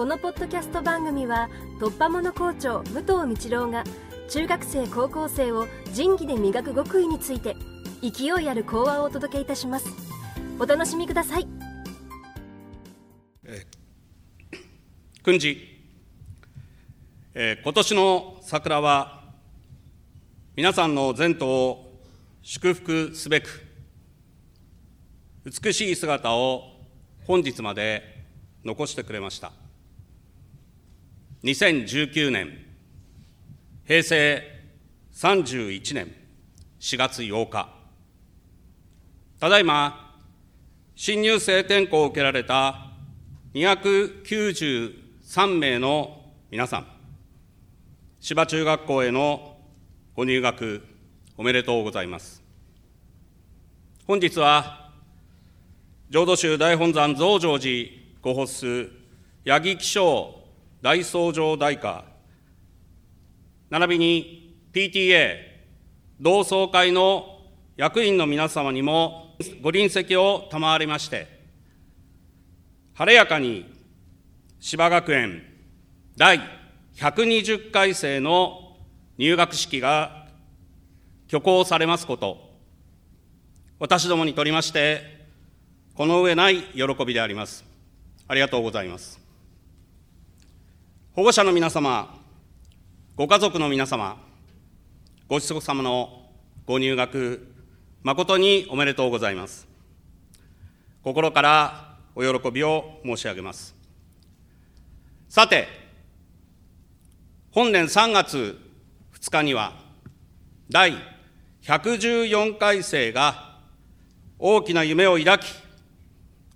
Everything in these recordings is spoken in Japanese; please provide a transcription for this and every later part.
このポッドキャスト番組は突破者校長武藤道郎が中学生高校生を仁義で磨く極意について勢いある講話をお届けいたします。お楽しみください。訓示、えー今年の桜は皆さんの前途を祝福すべく美しい姿を本日まで残してくれました。2019年平成31年4月8日。ただいま新入生転校を受けられた293名の皆さん芝中学校へのご入学おめでとうございます。本日は浄土宗大本山増上寺ご発す八木気象大僧正大歌並びに PTA 同窓会の役員の皆様にもご臨席を賜りまして晴れやかに芝学園第120回生の入学式が挙行されますこと、私どもにとりまして、この上ない喜びであります。ありがとうございます。保護者の皆様、ご家族の皆様、ご子息様のご入学、誠におめでとうございます。心からお喜びを申し上げます。さて、本年3月2日には、第114回生が大きな夢を抱き、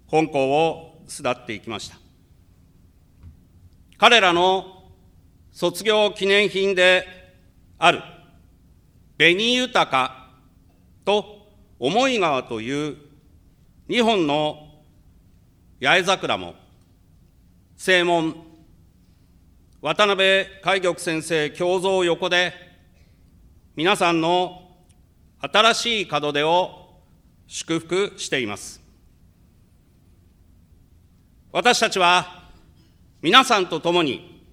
本校を巣立っていきました。彼らの卒業記念品である。紅豊かと思い川という2本の八重桜も。正門渡辺海玉先生胸像横で皆さんの新しい門出を祝福しています。私たちは皆さんと共に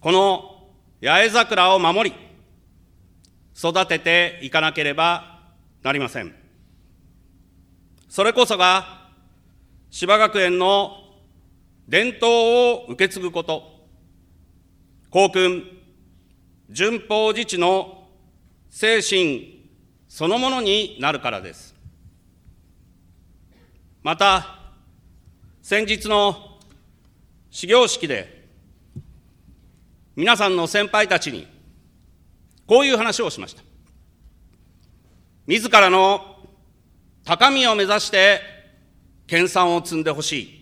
この八重桜を守り育てていかなければなりませんそれこそが芝学園の伝統を受け継ぐこと校訓、順法自治の精神そのものになるからです。また、先日の始業式で、皆さんの先輩たちに、こういう話をしました。自らの高みを目指して、研鑽を積んでほしい。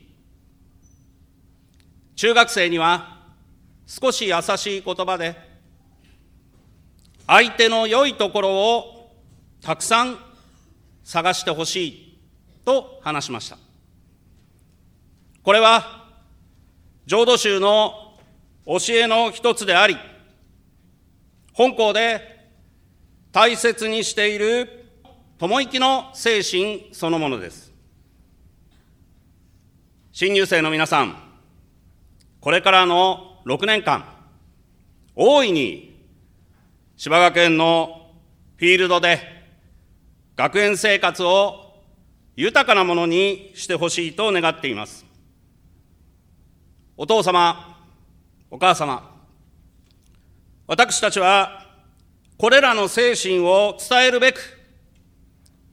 中学生には、少し優しい言葉で、相手の良いところをたくさん探してほしいと話しました。これは、浄土宗の教えの一つであり、本校で大切にしている友生の精神そのものです。新入生の皆さん、これからの6年間、大いに芝学園のフィールドで学園生活を豊かなものにしてほしいと願っています。お父様、お母様、私たちはこれらの精神を伝えるべく、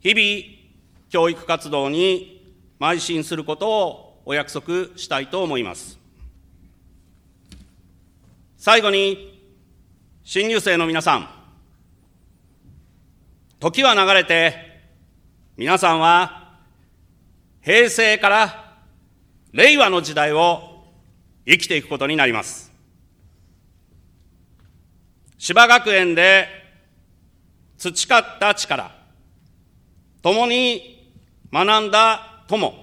日々教育活動に邁進することをお約束したいと思います。最後に、新入生の皆さん、時は流れて、皆さんは平成から令和の時代を生きていくことになります。芝学園で培った力、共に学んだ友、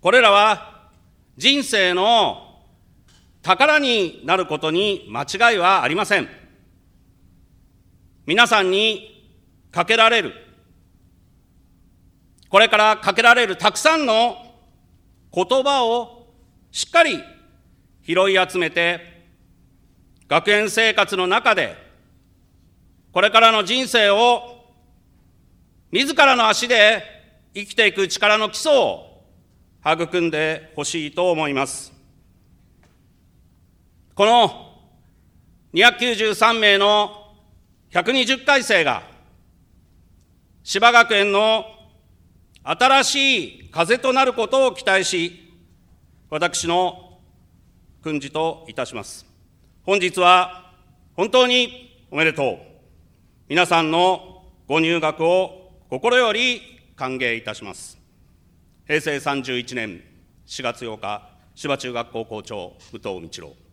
これらは人生の宝になることに間違いはありません。皆さんにかけられる、これからかけられるたくさんの言葉をしっかり拾い集めて、学園生活の中で、これからの人生を自らの足で生きていく力の基礎を育んでほしいと思います。この293名の120回生が芝学園の新しい風となることを期待し、私の訓示といたします。本日は本当におめでとう。皆さんのご入学を心より歓迎いたします。平成31年4月8日、芝中学校校長、武藤道郎。